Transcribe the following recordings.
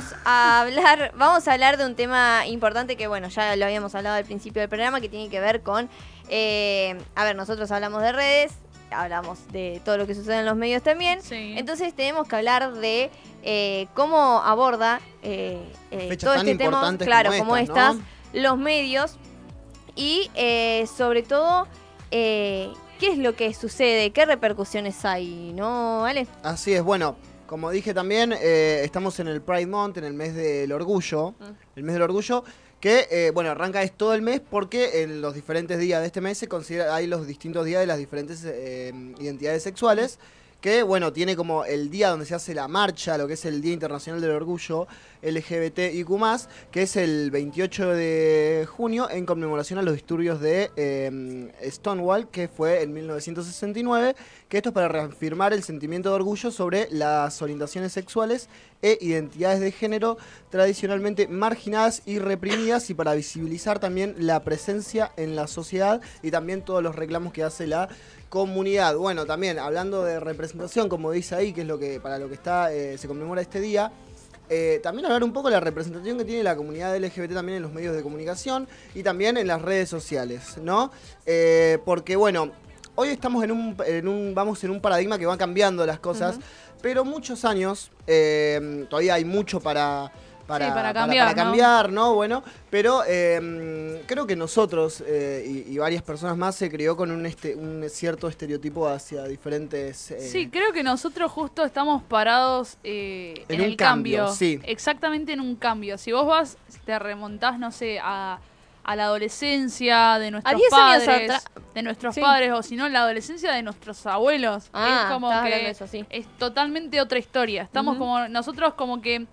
vamos a hablar, vamos a hablar de un tema importante que bueno, ya lo habíamos hablado al principio del programa, que tiene que ver con, eh, a ver, nosotros hablamos de redes, hablamos de todo lo que sucede en los medios también, Sí. entonces tenemos que hablar de eh, cómo aborda eh, eh, todo este tema, claro, como estas, los medios y eh, sobre todo eh, qué es lo que sucede, qué repercusiones hay, ¿no, Ale? Así es, bueno, como dije también, eh, estamos en el Pride Month, en el mes del orgullo, Mm. el mes del orgullo, que, eh, bueno, arranca es todo el mes porque en los diferentes días de este mes se considera, hay los distintos días de las diferentes eh, identidades sexuales, que, bueno, tiene como el día donde se hace la marcha, lo que es el Día Internacional del Orgullo LGBTIQ+, que es el 28 de junio en conmemoración a los disturbios de eh, Stonewall, que fue en 1969, que esto es para reafirmar el sentimiento de orgullo sobre las orientaciones sexuales e identidades de género tradicionalmente marginadas y reprimidas y para visibilizar también la presencia en la sociedad y también todos los reclamos que hace la comunidad. Bueno, también hablando de representación, como dice ahí, que es lo que para lo que está eh, se conmemora este día. eh, también hablar un poco de la representación que tiene la comunidad LGBT también en los medios de comunicación y también en las redes sociales, ¿no? Eh, porque bueno, hoy estamos en un, en un, vamos en un paradigma que va cambiando las cosas, pero muchos años, eh, todavía hay mucho para, para, Sí, para para- cambiar, para ¿no? cambiar, ¿no? Bueno, pero eh, creo que nosotros eh, y, y varias personas más se crió con un, este, un cierto estereotipo hacia diferentes... eh, Sí, creo que nosotros justo estamos parados eh, En en, un el cambio. cambio, sí. Exactamente en un cambio. Si vos vas, te remontás, no sé, a, a la adolescencia de nuestros 10 años padres, de nuestros Sí. padres, o si no, la adolescencia de nuestros abuelos. Ah, es como que eso, sí. es totalmente otra historia. Estamos como, nosotros como que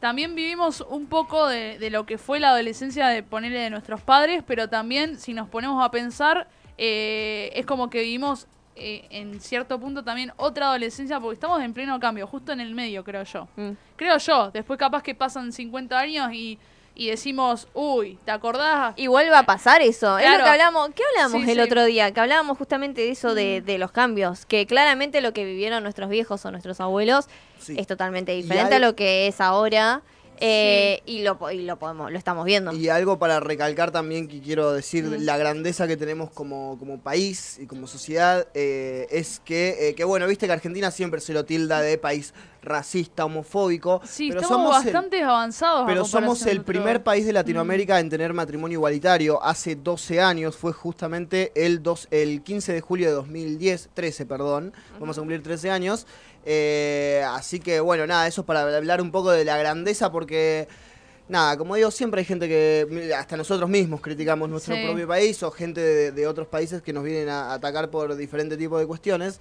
también vivimos un poco de, de lo que fue la adolescencia de ponerle de nuestros padres, pero también si nos ponemos a pensar, eh, es como que vivimos eh, en cierto punto también otra adolescencia, porque estamos en pleno cambio, justo en el medio, creo yo. Mm. Creo yo, después capaz que pasan 50 años y, y decimos, uy, ¿te acordás? Y vuelve a pasar eso. Es lo que hablamos. ¿Qué hablábamos Sí, el sí. otro día? Que hablábamos justamente de eso de, de los cambios. Que claramente lo que vivieron nuestros viejos o nuestros abuelos sí. es totalmente diferente hay- a lo que es ahora. Eh, y lo po- y lo podemos, lo estamos viendo. Y algo para recalcar también que quiero decir, Mm. la grandeza que tenemos como, como país y como sociedad, eh, es que, eh, que, bueno, viste que Argentina siempre se lo tilda de país racista, homofóbico, Sí, pero estamos somos el- bastante avanzados. Pero somos el primer país de Latinoamérica en tener matrimonio igualitario. Hace 12 años, fue justamente el, dos, el 15 de julio de 2010, 13, perdón. Vamos a cumplir 13 años. Eh, así que bueno, nada, eso es para hablar un poco de la grandeza porque... Nada, como digo, siempre hay gente que, hasta nosotros mismos criticamos nuestro Sí. propio país o gente de, de otros países que nos vienen a atacar por diferentes tipos de cuestiones.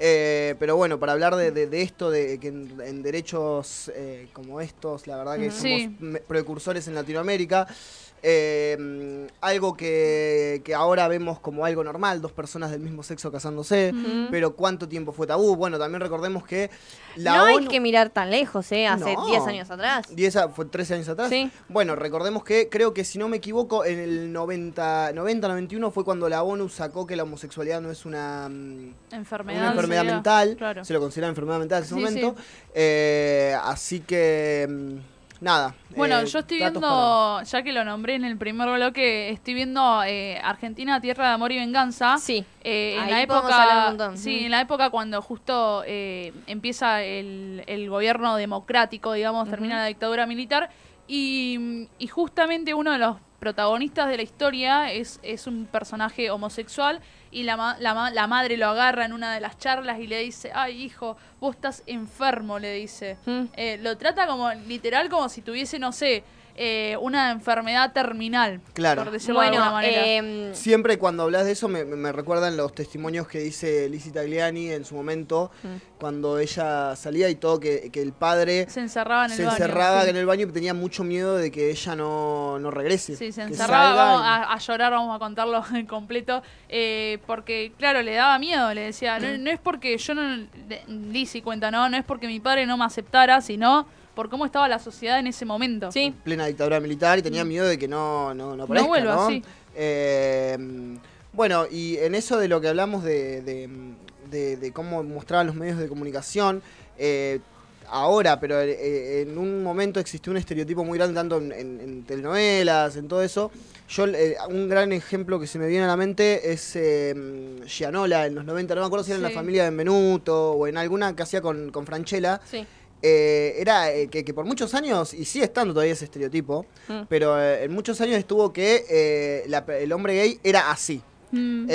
Eh, pero bueno, para hablar de, de- de esto, de que en, en derechos eh, como estos, la verdad que somos precursores en Latinoamérica. Eh, algo que, que ahora vemos como algo normal, dos personas del mismo sexo casándose, pero ¿cuánto tiempo fue tabú? Bueno, también recordemos que la no hay que mirar tan lejos, ¿eh? Hace No. 10 años atrás. 10 a- fue 13 años atrás. Sí. Bueno, recordemos que creo que si no me equivoco, en el 90, 90 91 fue cuando la ONU sacó que la homosexualidad no es una, mm, Enfermedad. una enfermedad mental. Claro. Se lo considera enfermedad mental en ese Sí, momento. Eh, así que, mm, nada. Bueno, eh, yo estoy viendo, ya que lo nombré en el primer bloque, estoy viendo eh, Argentina, Tierra de Amor y Venganza. Sí. Eh, en Ahí la época, sí, Mm. en la época cuando justo eh, empieza el, el gobierno democrático, digamos, termina la dictadura militar y, y justamente uno de los protagonistas de la historia es, es un personaje homosexual y la, ma- la, ma- la madre lo agarra en una de las charlas y le dice, ay hijo, vos estás enfermo, le dice. Mm. Eh, lo trata como literal como si tuviese, no sé, eh, una enfermedad terminal, Claro. por decirlo de alguna manera. em, Siempre cuando hablas de eso me, me- me recuerdan los testimonios que dice Lizzie Tagliani en su momento, Mm. cuando ella salía y todo, que, que el padre se encerraba en el se baño. encerraba sí. en el baño y tenía mucho miedo de que ella no, no regrese. Sí, se encerraba vamos y- a, a llorar, vamos a contarlo en completo, eh, porque claro, le daba miedo, le decía, no, no es porque yo no, Lizzy cuenta, no, no es porque mi padre no me aceptara, sino por cómo estaba la sociedad en ese momento. sí. plena dictadura militar y tenía miedo de que no, no, no aparezca, vuelva, ¿no? sí. Eh, bueno, y en eso de lo que hablamos de, de- de- de cómo mostraban los medios de comunicación, eh, ahora, pero eh, en un momento existió un estereotipo muy grande, tanto en, en- en telenovelas, en todo eso. Yo, eh, un gran ejemplo que se me viene a la mente es eh, Gianola en los 90, no me acuerdo si era en la familia de Benvenuto o en alguna que hacía con, con Franchella. Sí. Eh, era eh, que, que por muchos años, y sigue estando todavía ese estereotipo, Mm. pero eh, en muchos años estuvo que la- el hombre gay era así. Mm.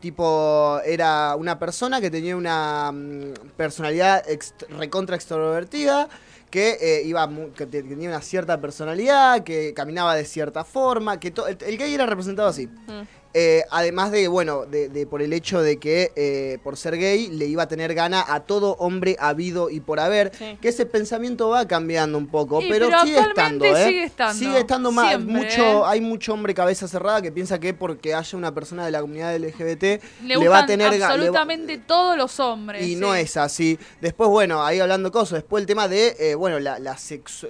Tipo, era una persona que tenía una mm, personalidad recontra extrovertida, que, iba que te- que tenía una cierta personalidad, que caminaba de cierta forma, que el, el gay era representado así. Mm. Eh, además de, bueno, de, de por el hecho de que eh, por ser gay le iba a tener gana a todo hombre habido y por haber, Sí. que ese pensamiento va cambiando un poco, Y, pero, pero sigue estando, ¿eh? sigue estando. Sigue estando más, Siempre, mucho, ¿eh? hay mucho hombre cabeza cerrada que piensa que porque haya una persona de la comunidad LGBT Le, le, va a tener ga- le va- absolutamente todos los hombres. y sí. no es así. Después, bueno, ahí hablando cosas, después el tema de, bueno, la, la,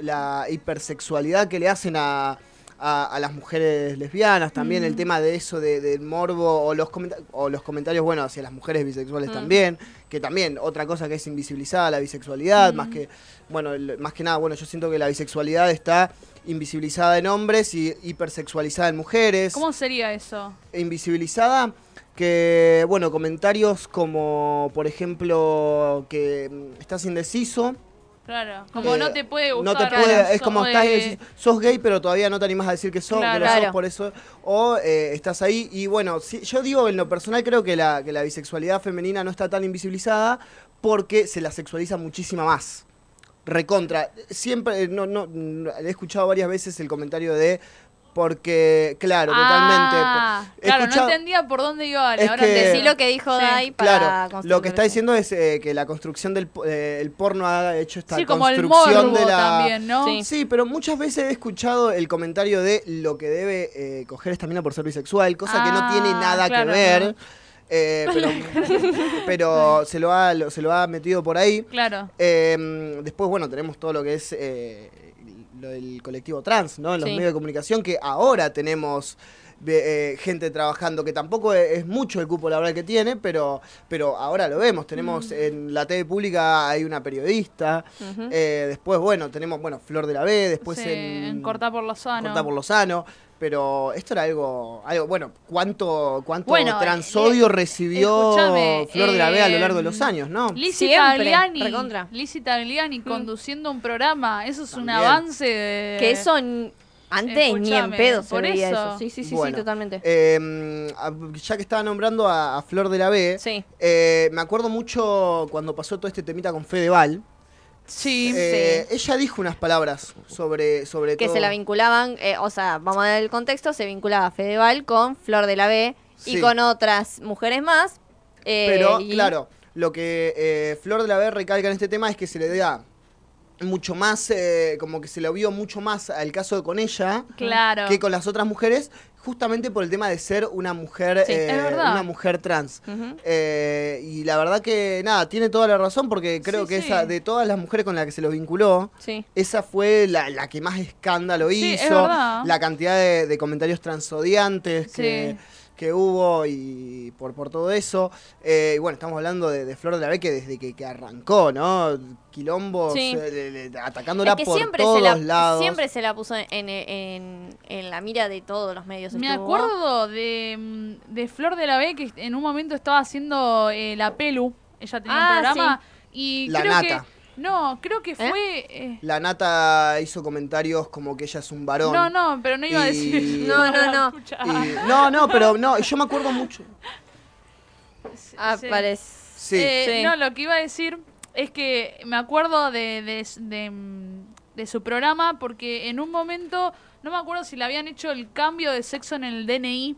la hipersexualidad que le hacen a, a, a las mujeres lesbianas, también Mm. el tema de eso, de- del morbo, o los, o los comentarios, bueno, hacia las mujeres bisexuales Mm. también, que también, otra cosa que es invisibilizada, la bisexualidad, Mm. más que, bueno, el- más que nada, bueno, yo siento que la bisexualidad está invisibilizada en hombres y hipersexualizada en mujeres ¿Cómo sería eso? invisibilizada que, bueno, comentarios como, por ejemplo, que mm, estás indeciso. Claro. Como eh, no te puede no gustar. te puede, es sos como de- estás sos gay, pero todavía no te animas a decir que sos, Claro. sos Claro. por eso. O eh, estás ahí. Y bueno, yo digo, en lo personal creo que la, que la bisexualidad femenina no está tan invisibilizada porque se la sexualiza muchísima más. Recontra. Siempre, no, no, no, he escuchado varias veces el comentario de porque, claro, totalmente. Ah, claro, no entendía por dónde iba. Es Ahora. Decí lo que dijo Sí. Dai para Claro, construir lo que está diciendo es eh, que la construcción del eh, el porno ha hecho esta Sí, como el construcción morbo de la también, ¿no? Sí. Sí, pero muchas veces he escuchado el comentario de lo que debe eh, coger esta mina por ser bisexual, cosa que no Ah, tiene nada claro, que ver. eh, pero pero se, lo ha, lo- se lo ha metido por ahí. Claro. Eh, después, bueno, tenemos todo lo que es eh, lo del colectivo trans, ¿no? En los Sí. medios de comunicación, que ahora tenemos eh, gente trabajando, que tampoco es, es mucho el cupo laboral que tiene, pero, pero ahora lo vemos. Tenemos Mm. en la TV pública hay una periodista. Eh, después, bueno, tenemos, bueno, Flor de la B, después Sí, en, en Cortá por Lozano. Cortá por Lozano. Pero esto era algo, algo bueno, ¿cuánto, cuánto Bueno, transodio eh, recibió escúchame, Flor de la B a lo largo de los años, no? Lizzie Tagliani, recontra. Lizzie Tagliani Mm. conduciendo un programa, eso es un avance de... Que eso antes ni en pedo se por veía eso. eso. Sí, sí, sí, Bueno, sí, totalmente. Eh, a- ya que estaba nombrando a, a Flor de la B, sí. eh, me acuerdo mucho cuando pasó todo este temita con Fedeval. Sí, Eh, Ella dijo unas palabras sobre, sobre Que todo. se la vinculaban, eh, o sea, vamos a ver el contexto, se vinculaba Fedeval con Flor de la B y Sí. con otras mujeres más. Pero, y- claro, lo que Flor de la B recalca en este tema es que se le da mucho más, eh, como que se lo vio mucho más al caso de con ella claro. que con las otras mujeres, justamente por el tema de ser una mujer, Sí, eh, una mujer trans. Eh, y la verdad que, nada, tiene toda la razón porque creo Sí, que sí. esa, de todas las mujeres con las que se lo vinculó, esa fue la, la que más escándalo es hizo. La cantidad de, de comentarios transodiantes que. Que hubo y por, por todo eso. Eh, y bueno, estamos hablando de, de Flor de la B que desde que, que arrancó, ¿no? Quilombos, Sí. eh, atacándola Es que por siempre todos se, la, lados. siempre se la puso en, en- en la mira de todos los medios. Me estuvo. acuerdo de, mm, de Flor de la B que en un momento estaba haciendo eh, la Pelu. Ella tenía Ah, un programa. Y La creo Nata. que. No, creo que fue. eh, La Nata hizo comentarios como que ella es un varón. no, no, pero no iba a decir. No, no, no. Y- no, no, pero no, yo me acuerdo mucho. Sí. Ah, parece. Sí. Eh, Sí. No, lo que iba a decir es que me acuerdo de, de, de, de su programa porque en un momento, no me acuerdo si le habían hecho el cambio de sexo en el DNI.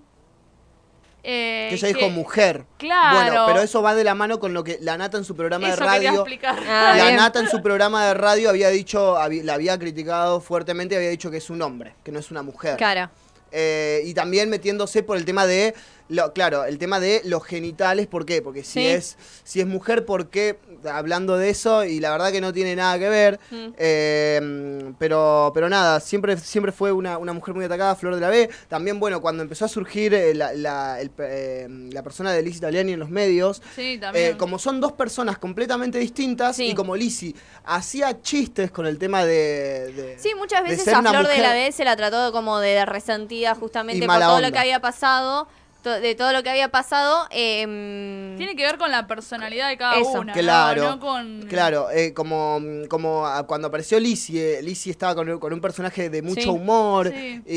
Eh, que ella dijo mujer. Claro. Bueno, pero eso va de la mano con lo que la Nata en su programa Eso de quería radio. explicar. Ah, la bien. Nata en su programa de radio había dicho, la había criticado fuertemente, había dicho que es un hombre, que no es una mujer. Cara. Eh, y también metiéndose por el tema de Lo, claro, el tema de los genitales, ¿por qué? Porque si Sí. es si es mujer, ¿por qué? Hablando de eso, y la verdad que no tiene nada que ver. Mm. Eh, pero, pero nada, siempre, siempre fue una, una mujer muy atacada, Flor de la B. También, bueno, cuando empezó a surgir eh, la, la- el eh, la persona de Liz Italiani en los medios, Sí, eh, como son dos personas completamente distintas, Sí. y como Lizzie hacía chistes con el tema de. de- Sí, muchas veces a Flor de la B se la trató como de resentida justamente por todo lo que había pasado. To- De todo lo que había pasado. eh, Tiene que ver con la personalidad de cada Eso. una. Claro, No con... Claro, eh, como, como ah, cuando apareció Lizzie, eh, Lizzie estaba con, con un personaje de mucho Sí. humor Sí. y,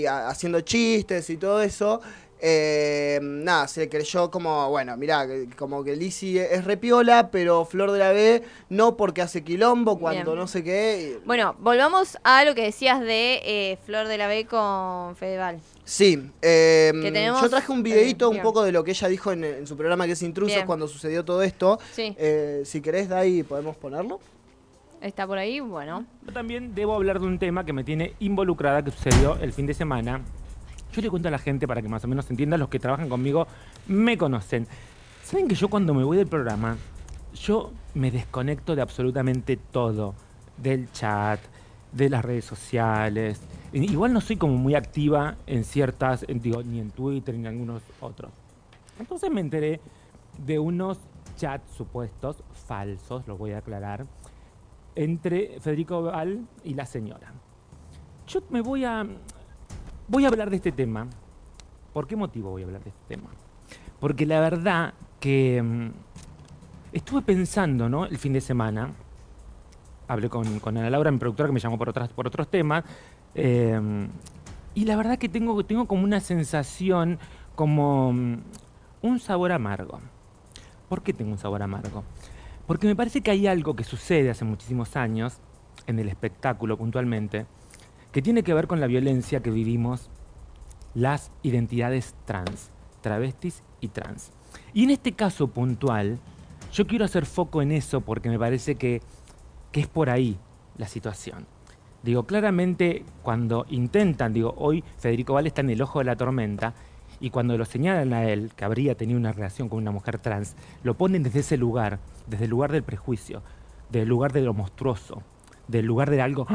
y haciendo chistes y todo eso. Eh, nada, se creyó como, bueno, mirá, que- como que Lizzie es repiola, pero Flor de la B no porque hace quilombo cuando Bien. no sé qué. Bueno, volvamos a lo que decías de eh, Flor de la B con Fedeval. Sí, eh, Que tenemos- yo traje un videito eh, un poco de lo que ella dijo en, en su programa que es Intrusos Bien. cuando sucedió todo esto. Sí. Eh, si querés, de ahí podemos ponerlo. Está por ahí, bueno. Yo también debo hablar de un tema que me tiene involucrada, que sucedió el fin de semana. Yo le cuento a la gente para que más o menos entiendan, los que trabajan conmigo me conocen. Saben que yo cuando me voy del programa, yo me desconecto de absolutamente todo. Del chat, de las redes sociales. Igual no soy como muy activa en ciertas, digo, ni en Twitter ni en algunos otros. Entonces me enteré de unos chats supuestos, falsos, los voy a aclarar, entre Federico Val y la señora. Yo me voy a voy a hablar de este tema. ¿Por qué motivo voy a hablar de este tema? Porque la verdad que mm, estuve pensando, ¿no? El fin de semana. Hablé con, Ana Laura, mi productora, que me llamó por, otras, por otros temas. eh, y la verdad que tengo, tengo como una sensación, como mm, un sabor amargo. ¿Por qué tengo un sabor amargo? Porque me parece que hay algo que sucede hace muchísimos años, en el espectáculo puntualmente, que tiene que ver con la violencia que vivimos las identidades trans, travestis y trans. Y en este caso puntual, yo quiero hacer foco en eso porque me parece que, que es por ahí la situación. Digo, claramente cuando intentan, digo, hoy Federico Val está en el ojo de la tormenta, y cuando lo señalan a él, que habría tenido una relación con una mujer trans, lo ponen desde ese lugar, desde el lugar del prejuicio, del lugar de lo monstruoso, del lugar de algo,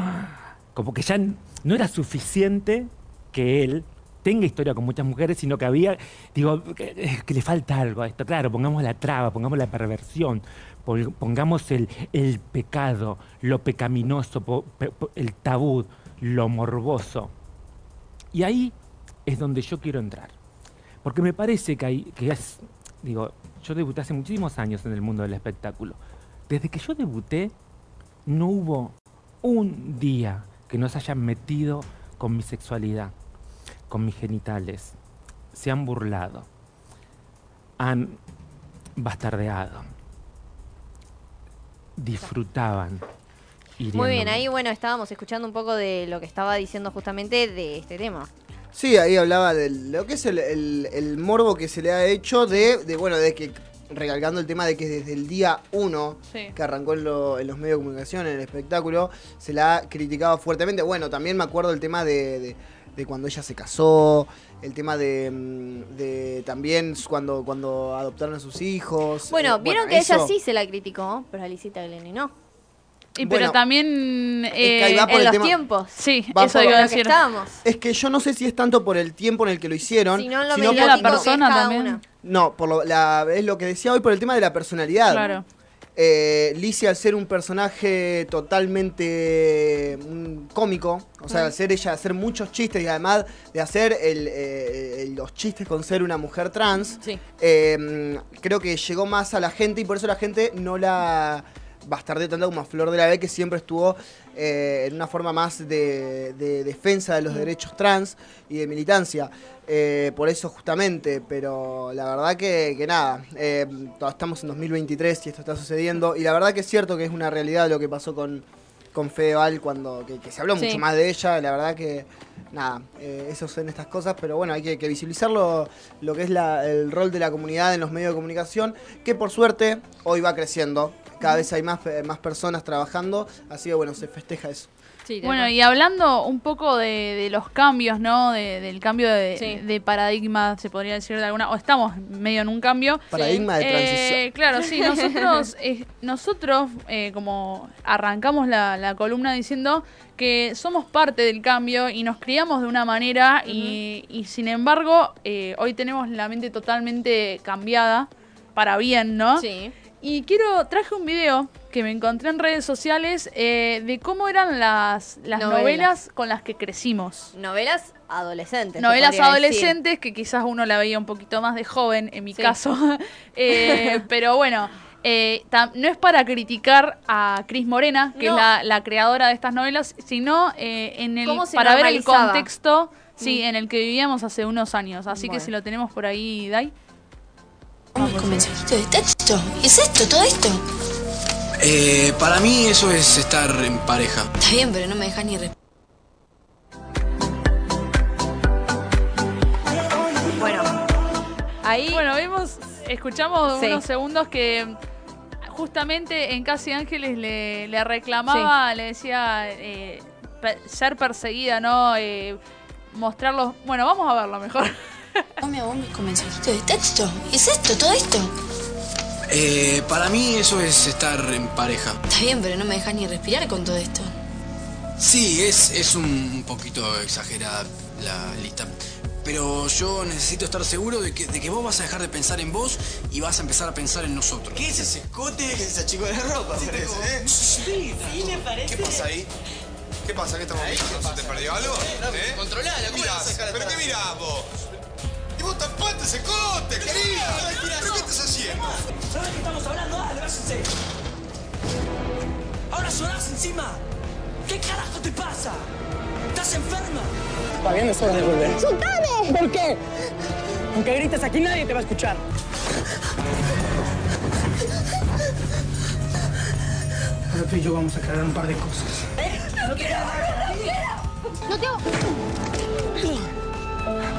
como que ya no era suficiente que él tenga historia con muchas mujeres, sino que había, digo, que, le falta algo a esto. Claro, pongamos la traba, pongamos la perversión, pongamos el, el pecado, lo pecaminoso, el tabú, lo morboso. Y ahí es donde yo quiero entrar. Porque me parece que, hay, que es, digo, yo debuté hace muchísimos años en el mundo del espectáculo. Desde que yo debuté, no hubo un día que no se hayan metido con mi sexualidad, con mis genitales. Se han burlado, han bastardeado, disfrutaban. Muy bien, ahí bueno, estábamos escuchando un poco de lo que estaba diciendo justamente de este tema. Sí, ahí hablaba de lo que es el, el- el morbo que se le ha hecho de, de, bueno, de que, recalcando el tema de que desde el día 1 Sí. que arrancó en, lo- en los medios de comunicación, en el espectáculo, se la ha criticado fuertemente. Bueno, también me acuerdo el tema de, de- de cuando ella se casó, el tema de, mm, de también cuando, cuando adoptaron a sus hijos. Bueno, Eh, vieron que ella sí se la criticó, pero a Lisita Glenny no. Y Bueno, pero también... eh, va por En el los tema- tiempos. sí, Va eso por- iba a Lo que decir. estábamos. Es que yo no sé si es tanto por el tiempo en el que lo hicieron, Si no, lo sino por- la persona también. una. No, por lo- la- es lo que decía hoy por el tema de la personalidad. Claro. Eh, Lizzie al ser un personaje totalmente mm, cómico, o sea, Mm. al ser ella, hacer muchos chistes y además de hacer el, eh, el- los chistes con ser una mujer trans, Sí. eh, mm, creo que llegó más a la gente y por eso la gente no la bastardeó tanto como a Flor de la B, que siempre estuvo eh, en una forma más de, de defensa de los derechos trans y de militancia. Eh, por eso justamente, pero la verdad que, que nada, eh, estamos en 2023 y esto está sucediendo y la verdad que es cierto que es una realidad lo que pasó con, con Fedeval cuando que, que se habló Sí. mucho más de ella, la verdad que, nada, eh, eso son estas cosas, pero bueno, hay que, que visibilizarlo, lo que es la- el rol de la comunidad en los medios de comunicación, que por suerte hoy va creciendo. Cada vez hay más, eh, más personas trabajando, así que bueno, se festeja eso. Sí, Bueno, y hablando un poco de, de los cambios, ¿no? De- del cambio de, Sí. de paradigma, se podría decir de alguna, o estamos medio en un cambio. Paradigma de Eh, transición. claro, sí, nosotros, eh, nosotros eh, como arrancamos la, la columna diciendo que somos parte del cambio y nos criamos de una manera y, y sin embargo eh, hoy tenemos la mente totalmente cambiada para bien, ¿no? Sí. Y quiero, traje un video que me encontré en redes sociales eh, de cómo eran las, las Novelas. novelas. con las que crecimos. Novelas adolescentes. Novelas decir. adolescentes que quizás uno la veía un poquito más de joven, en mi Sí. caso. Eh, pero bueno, eh, no es para criticar a Cris Morena, que No. es la, la creadora de estas novelas, sino eh, en el, para ver el contexto sí, Mm. en el que vivíamos hace unos años. Así Bueno. que si lo tenemos por ahí, Dai. Un mensajito de texto. ¿Es esto, todo esto? Eh, para mí eso es estar en pareja. Está bien, pero no me dejas ni respirar. Bueno, ahí. Bueno, vimos, escuchamos Sí. unos segundos que justamente en Casi Ángeles le, le reclamaba, le decía eh, ser perseguida, ¿no? Eh, mostrarlos. Bueno, vamos a verlo mejor. Ponme a vos con mensajito de texto. ¿Es esto, todo esto? Eh, para mí eso es estar en pareja. Está bien, pero no me dejas ni respirar con todo esto. Sí, es, es un poquito exagerada la lista. Pero yo necesito estar seguro de que, de que vos vas a dejar de pensar en vos y vas a empezar a pensar en nosotros. ¿Qué es ese escote? ¿Qué es esa chico de la ropa? parece, ¿eh? Sí, sí, me parece. ¿Qué pasa ahí? ¿Qué pasa? ¿Qué estamos viendo? ¿Se te perdió algo? ¿Eh? Controlala, ¿cómo Mirá, vas a sacar ¿Pero qué mirás vos? Vos tapate ese cote, querida. ¿Pero qué estás haciendo? ¿Sabes qué estamos hablando? Dale, váyanse. Ahora llorás encima. ¿Qué carajo te pasa? ¿Estás enferma? Fabián, es hora de volver. ¡Soltame! ¿Por qué? Aunque grites aquí, nadie te va a escuchar. Ahora tú y yo vamos a aclarar un par de cosas. No te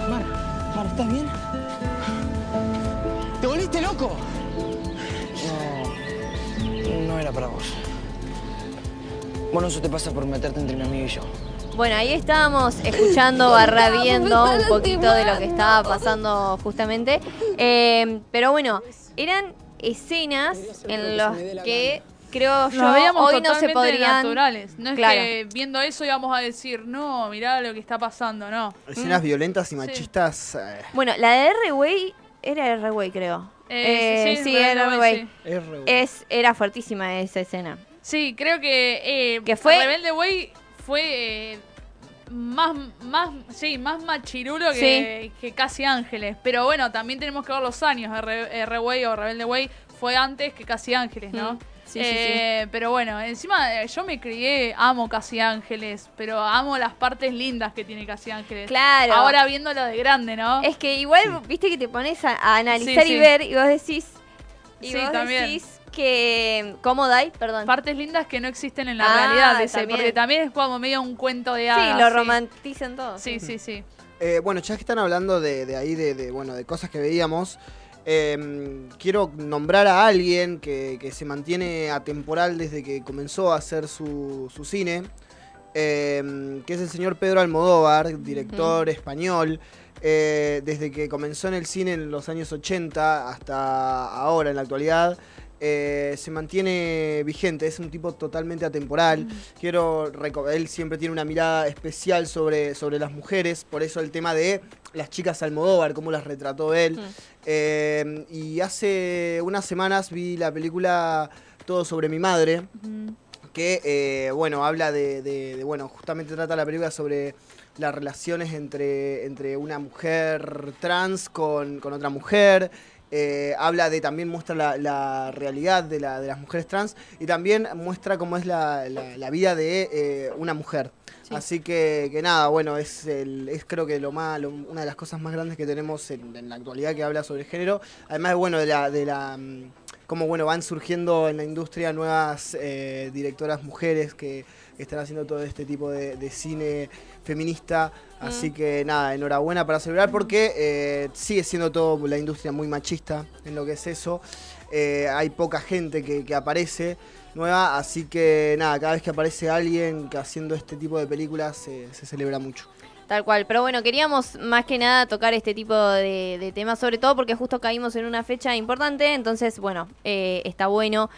Mar, ¿estás bien? ¿Te volviste loco? No, no era para vos. Bueno, eso te pasa por meterte entre mi amigo y yo. Bueno, ahí estábamos escuchando, barra viendo un poquito de lo que estaba pasando justamente. Eh, pero bueno, eran escenas en las que creo yo Nos hoy no se podrían. naturales. No es Claro. que viendo eso íbamos a decir, no, mirá lo que está pasando, no. Escenas Mm. violentas y machistas. eh, Bueno, la de R-Way era R-Way, creo. Eh, Eh, sí, sí, sí, era R-Way, sí. es era fuertísima esa escena. Sí, creo que, eh, Que fue- Rebelde Way fue eh, más, más, sí, más machirulo que, que Casi Ángeles. Pero bueno, también tenemos que ver los años. R, R-Way o Rebelde Way fue antes que Casi Ángeles, ¿no? Mm, sí, sí, Eh, Pero bueno, encima eh, yo me crié, amo Casi Ángeles, pero amo las partes lindas que tiene Casi Ángeles. Claro. Ahora viéndolo de grande, ¿no? Es que igual, viste que te pones a, a analizar Sí, y sí. ver y vos decís. Y Sí, vos también. decís que. ¿Cómo dai? Perdón. Partes lindas que no existen en la Ah, realidad de ese, también. porque también es como medio un cuento de sí, hadas. lo romantizan todo. Sí, sí, sí. Eh, bueno, ya que están hablando de, de ahí, de, de, bueno, de cosas que veíamos, eh, quiero nombrar a alguien que, que se mantiene atemporal desde que comenzó a hacer su, su cine, eh, que es el señor Pedro Almodóvar, director español. eh, desde que comenzó en el cine en los años 80 hasta ahora, en la actualidad, eh, se mantiene vigente, es un tipo totalmente atemporal. Quiero reco- él siempre tiene una mirada especial sobre, sobre las mujeres, por eso el tema de las chicas Almodóvar, cómo las retrató él. Eh, y hace unas semanas vi la película Todo sobre mi madre, que eh, bueno, habla de, de- de, bueno, justamente trata la película sobre las relaciones entre, entre una mujer trans con, con otra mujer. Eh, habla de, también muestra la, la realidad de, la- de las mujeres trans y también muestra cómo es la, la- vida de eh, una mujer. Así que, que nada, bueno, es, el, es creo que lo más, lo- una de las cosas más grandes que tenemos en, en la actualidad que habla sobre el género. Además, bueno, de la, de la, mm, como bueno, van surgiendo en la industria nuevas eh, directoras mujeres que, están haciendo todo este tipo de, de cine feminista. Así que nada, enhorabuena para celebrar porque eh, sigue siendo todo la industria muy machista en lo que es eso. Eh, hay poca gente que, que aparece nueva, así que nada, cada vez que aparece alguien haciendo este tipo de películas se, celebra mucho. Tal cual, pero bueno, queríamos más que nada tocar este tipo de, de temas, sobre todo porque justo caímos en una fecha importante, entonces bueno, eh, está bueno